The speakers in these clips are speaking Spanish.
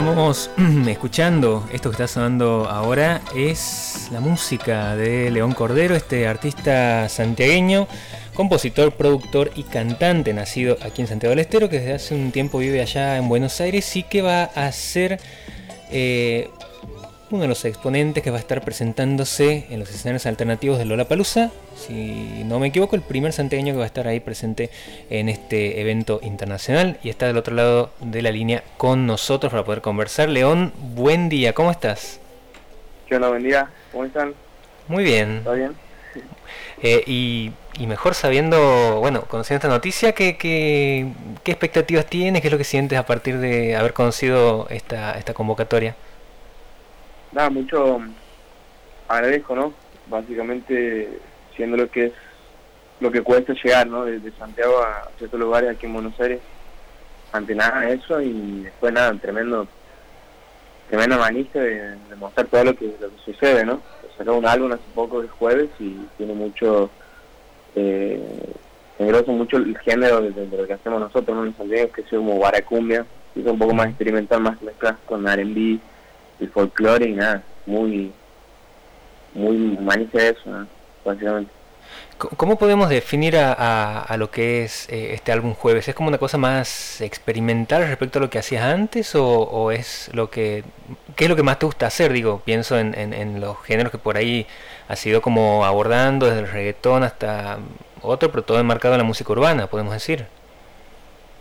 estamos escuchando, esto que está sonando ahora, es la música de León Cordero, este artista santiagueño, compositor, productor y cantante nacido aquí en Santiago del Estero, que desde hace un tiempo vive allá en Buenos Aires y que va a ser eh, uno de los exponentes que va a estar presentándose en los escenarios alternativos de Lola Palusa. Si no me equivoco, el primer santiagueño que va a estar ahí presente en este evento internacional y está del otro lado de la línea con nosotros para poder conversar. León, buen día, ¿cómo estás? ¿Qué onda? Buen día, ¿cómo están? Muy bien. ¿Está bien? Eh, y, mejor sabiendo, bueno, conociendo esta noticia, ¿qué, qué, qué expectativas tienes? ¿Qué es lo que sientes a partir de haber conocido esta, esta convocatoria? Nada, mucho agradezco, ¿no? Básicamente siendo lo que es lo que cuesta llegar, ¿no? Desde Santiago a ciertos lugares aquí en Buenos Aires, ante nada eso y después nada, tremendo, tremenda manija de, mostrar todo lo que, lo que sucede, ¿no? Sacó un álbum hace poco el jueves y tiene mucho, eh, engrosa mucho el género de, lo que hacemos nosotros, ¿no? En Santiago, que es como guaracumbia, es un poco más experimental, más mezclas con R&B, el folclore y nada, muy, muy humanista eso, básicamente. ¿Cómo podemos definir a, a, lo que es eh, este álbum jueves? ¿Es como una cosa más experimental respecto a lo que hacías antes o, o, es lo que... ¿Qué es lo que más te gusta hacer? Digo, pienso en, en, en, los géneros que por ahí has ido como abordando, desde el reggaetón hasta otro, pero todo enmarcado en la música urbana, podemos decir.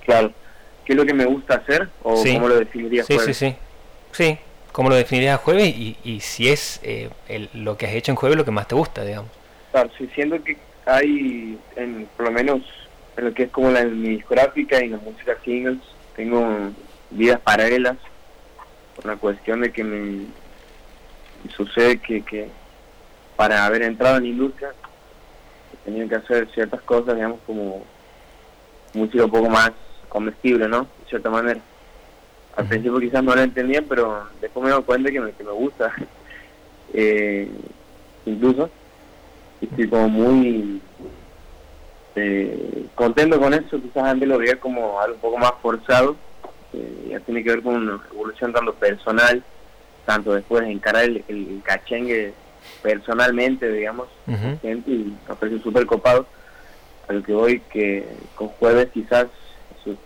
Claro. ¿Qué es lo que me gusta hacer o cómo lo definirías? Sí, sí, sí. Sí, ¿Cómo lo definirías jueves y, y si es eh, el, lo que has hecho en jueves lo que más te gusta, digamos? Claro, sí, siento que hay, en, por lo menos en lo que es como la discográfica y la música singles, tengo vidas paralelas por la cuestión de que me, sucede que, que para haber entrado en la industria tenía que hacer ciertas cosas, digamos, como música un poco más comestible, ¿no? De cierta manera al principio quizás no lo entendía, pero después me doy cuenta que me, que me gusta. eh, incluso, estoy como muy eh, contento con eso, quizás antes lo veía como algo un poco más forzado, eh, ya tiene que ver con una evolución tanto personal, tanto después de encarar el, el, cachengue personalmente, digamos, gente, y me parece súper copado, a lo que voy que con jueves quizás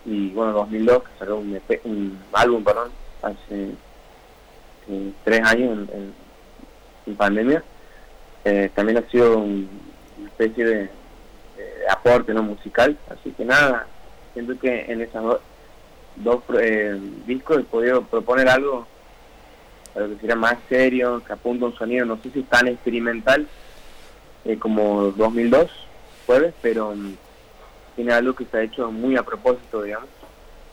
y bueno, 2002, que sacó un, un álbum, perdón, hace eh, tres años en, pandemia, eh, también ha sido una especie de, aporte no musical, así que nada, siento que en esos dos eh, discos he podido proponer algo algo que sería más serio, que apunta un sonido, no sé si tan experimental como 2002, jueves, pero tiene algo que se ha hecho muy a propósito, digamos,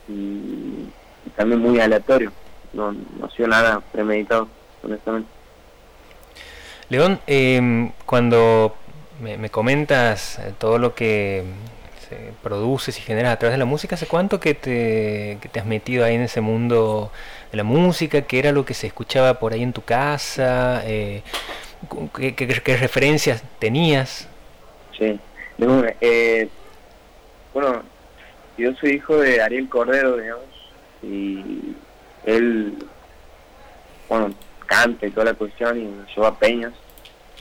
y, también muy aleatorio, no, no ha sido nada premeditado, honestamente. León, eh, cuando me, comentas eh, todo lo que se produces y generas a través de la música, ¿hace cuánto que te, que te has metido ahí en ese mundo de la música? ¿Qué era lo que se escuchaba por ahí en tu casa? Eh, ¿qué, qué, referencias tenías? Sí, eh, bueno, yo soy hijo de Ariel Cordero, digamos, y él, bueno, canta y toda la cuestión y nos lleva a Peñas.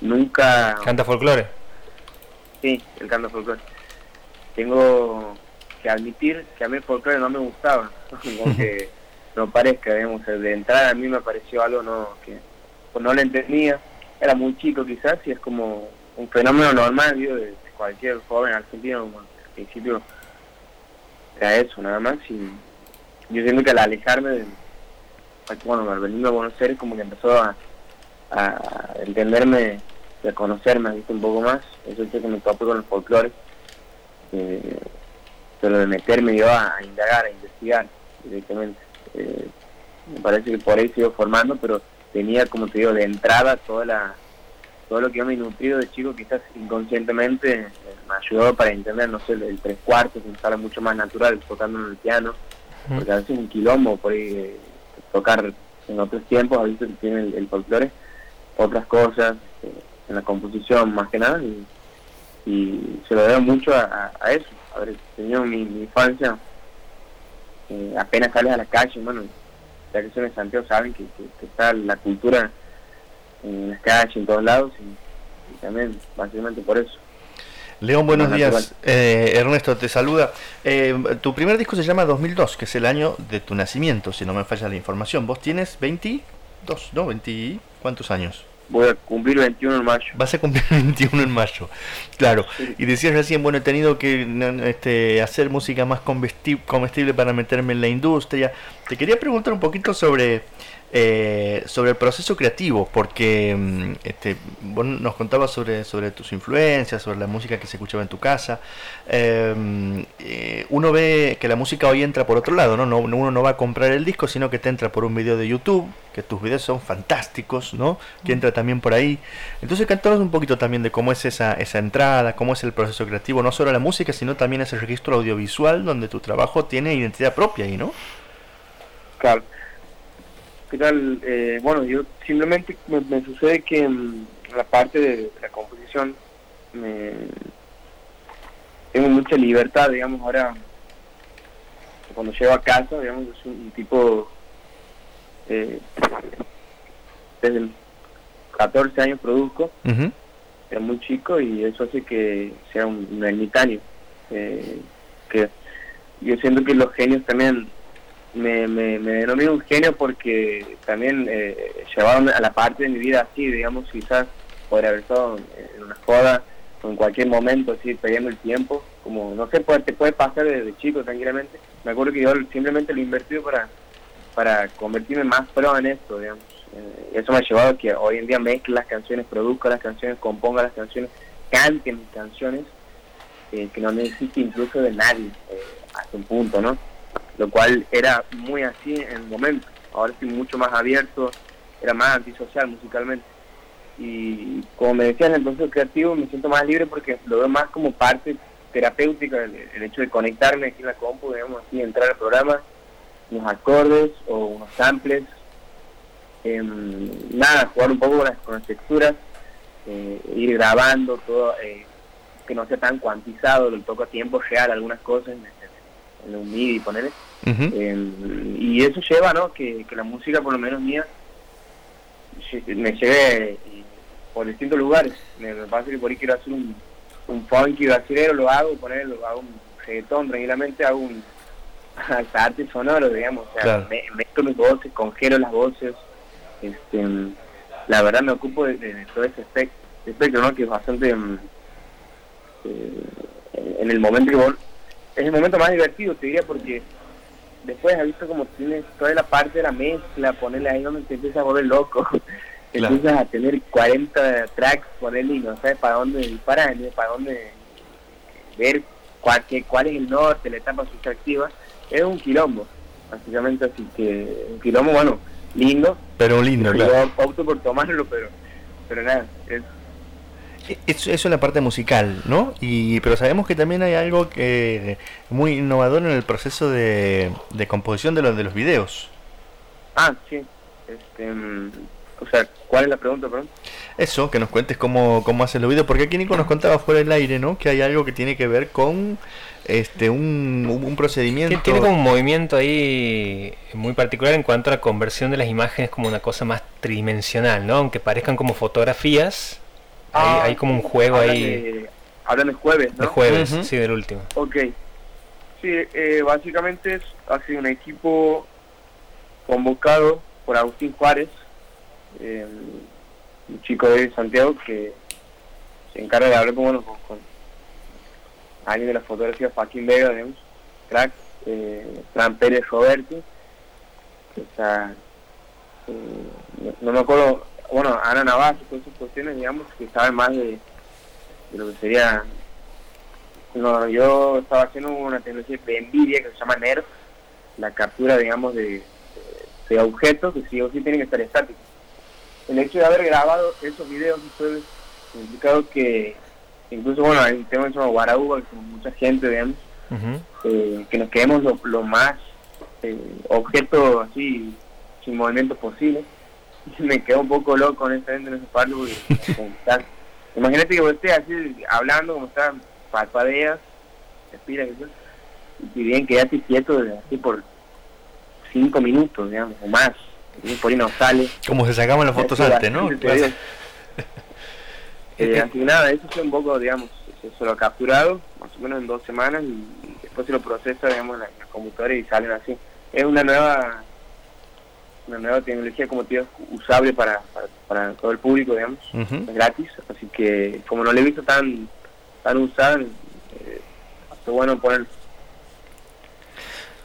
Nunca... ¿Canta folclore? Sí, él canta folclore. Tengo que admitir que a mí el folclore no me gustaba, aunque no parezca, digamos, de entrada a mí me pareció algo no que pues no lo entendía, era muy chico quizás y es como un fenómeno normal digo, de cualquier joven argentino principio era eso, nada más. Y yo siento que al alejarme de, bueno, al venir a Buenos Aires, como que empezó a, a entenderme, a conocerme ¿viste? un poco más. Eso es que me topé con el folclore. Eh, pero de meterme yo a, indagar, a investigar directamente. Eh, me parece que por ahí sigo formando, pero tenía, como te digo, de entrada toda la todo lo que yo me he nutrido de chico quizás inconscientemente me ayudó para entender, no sé, el, tres cuartos, me sale mucho más natural tocando en el piano, porque a veces un quilombo por ahí eh, tocar en otros tiempos, a veces tiene el, folclore, otras cosas, eh, en la composición más que nada, y, se lo debo mucho a, eso, haber tenido mi, mi infancia, apenas sales a la calle, bueno, ya que son de Santiago saben que, está la cultura en las calles, en todos lados, y, también básicamente por eso. León, buenos días. Eh, Ernesto te saluda. Eh, tu primer disco se llama 2002, que es el año de tu nacimiento, si no me falla la información. ¿Vos tienes 22, no? 20, ¿Cuántos años? voy a cumplir 21 en mayo. Vas a cumplir 21 en mayo, claro. Y decías recién, bueno, he tenido que este, hacer música más comestible para meterme en la industria. Te quería preguntar un poquito sobre eh, sobre el proceso creativo, porque mm, este, vos nos contabas sobre, sobre tus influencias, sobre la música que se escuchaba en tu casa. Em, eh, uno ve que la música hoy entra por otro lado, ¿no? ¿no? Uno no va a comprar el disco, sino que te entra por un video de YouTube, que tus videos son fantásticos, ¿no? Que entra también por ahí. Entonces, cantanos un poquito también de cómo es esa, esa entrada, cómo es el proceso creativo, no solo la música, sino también ese registro audiovisual donde tu trabajo tiene identidad propia ahí, ¿no? Claro. ¿Qué tal? Eh, bueno, yo simplemente me, sucede que en la parte de la composición me, tengo mucha libertad, digamos, ahora cuando llego a casa, digamos, es un, tipo eh, desde 14 años produzco, era muy chico y eso hace que sea un, ermitaño. Eh, que yo siento que los genios también me, me, me denomino un genio porque también eh, llevaron a la parte de mi vida así, digamos, quizás podría haber estado en una joda o en cualquier momento así perdiendo el tiempo, como no sé, puede, te puede pasar desde chico tranquilamente. Me acuerdo que yo simplemente lo invertí para, para convertirme más pro en esto, digamos. Eh, eso me ha llevado a que hoy en día mezcle las canciones, produzca las canciones, componga las canciones, cante mis canciones, eh, que no necesite incluso de nadie hasta un punto, ¿no? Lo cual era muy así en el momento. Ahora estoy mucho más abierto, era más antisocial musicalmente. Y como me decían, en el proceso creativo me siento más libre porque lo veo más como parte terapéutica, el, hecho de conectarme aquí en la compu, digamos así, entrar al programa, unos acordes o unos samples, em, nada, jugar un poco con las, texturas, eh, ir grabando todo, eh, que no sea tan cuantizado, lo toco a tiempo real algunas cosas en un MIDI, ponerle Em, y eso lleva, ¿no? Que, la música, por lo menos mía, me lleve por distintos lugares. Me, pasa que por ahí quiero hacer un, un funky brasilero, lo hago, ponerlo, hago un reggaetón tranquilamente, hago un hasta arte sonoro, digamos. O sea, me, meto mis voces, congelo las voces. Este, la verdad me ocupo de, todo ese espectro, ¿no? Que es bastante... Em, eh, en el momento que es el momento más divertido, te diría, porque después has visto como tienes toda la parte de la mezcla, ponerle ahí donde te empieza a volver loco. Empiezas a tener 40 tracks, ponerle y no sabes para dónde disparar, para dónde ver cuál, cuál es el norte, la etapa subtractiva. Es un quilombo, básicamente, así que un quilombo, bueno, lindo. Pero lindo, claro. Yo opto por tomarlo, pero, pero nada, es eso, es la parte musical, ¿no? Y, pero sabemos que también hay algo que muy innovador en el proceso de, composición de los, de los videos. Ah, sí. Este, mm, o sea, ¿cuál es la pregunta, perdón? Eso, que nos cuentes cómo, cómo hacen los videos, porque aquí Nico nos contaba fuera del aire, ¿no? Que hay algo que tiene que ver con este un, un procedimiento. Tiene como un movimiento ahí muy particular en cuanto a la conversión de las imágenes como una cosa más tridimensional, ¿no? Aunque parezcan como fotografías, hay, como un juego ahí. hablan de jueves, ¿no? De jueves, sí, del último. Ok. Sí, eh, básicamente es, ha sido un equipo convocado por Agustín Juárez, eh, un chico de Santiago que se encarga de hablar con, bueno, con, alguien de la fotografía, Joaquín Vega, digamos, crack, eh, Fran Pérez Roberto, o sea, eh, no, me acuerdo bueno, Ana Navas y todas esas cuestiones, digamos, que saben más de, lo que sería... No, yo estaba haciendo una tecnología de NVIDIA que se llama NERF, la captura, digamos, de, de objetos que sí o sí tienen que estar estáticos. El hecho de haber grabado esos videos ustedes implicado que incluso, bueno, hay un tema que se llama Guarauba, que mucha gente, digamos, eh, que nos quedemos lo, más eh, objetos así sin movimiento posible me quedo un poco loco honestamente en ese palo imagínate que vos estés así hablando como están parpadeas respiras y bien quedaste quieto así por cinco minutos, digamos, o más. Y por ahí no sale. Como se sacaban las fotos antes, ¿no? Eh, así que nada, eso fue un poco, digamos, eso lo ha capturado, más o menos en dos semanas, y después se lo procesa, digamos, en las computadoras y salen así. Es una nueva una nueva tecnología como te usable para, para, todo el público, digamos, es gratis, así que como no lo he visto tan tan usada, eh, bueno ponerlo.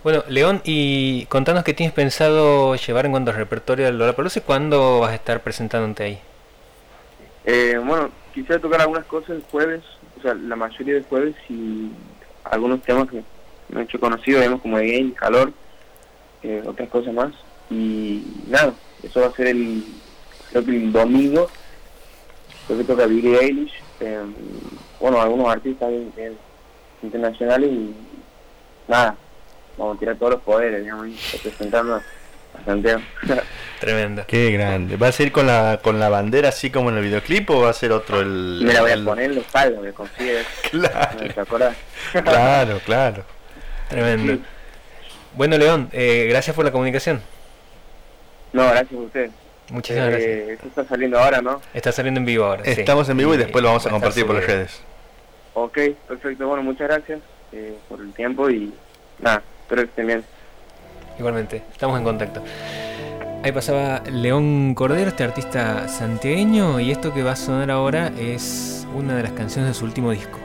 Bueno, León, y contanos qué tienes pensado llevar en cuanto al repertorio del Lollapalooza y cuándo vas a estar presentándote ahí. Eh, bueno, quisiera tocar algunas cosas el jueves, o sea, la mayoría del jueves y algunos temas que me han hecho conocido, digamos, como de game, calor, eh, otras cosas más. Y nada, eso va a ser el, creo que el domingo, creo que toca Billie Eilish, eh, bueno, algunos artistas internacionales y nada, vamos a tirar todos los poderes, digamos, representando a Santiago. Tremendo. Qué grande. ¿Va a ser con la con la bandera así como en el videoclip o va a ser otro el Me la voy a poner en los palos, me consigue. Claro. claro, claro. Tremendo. Bueno, León, eh, gracias por la comunicación. No, gracias a usted. Muchísimas gracias. Eh, esto está saliendo ahora, ¿no? Está saliendo en vivo ahora. Estamos en vivo y después lo vamos a compartir por las redes. Ok, perfecto. Bueno, muchas gracias eh, por el tiempo y nada, espero que estén bien. Igualmente, estamos en contacto. Ahí pasaba León Cordero, este artista santiagueño, y esto que va a sonar ahora es una de las canciones de su último disco.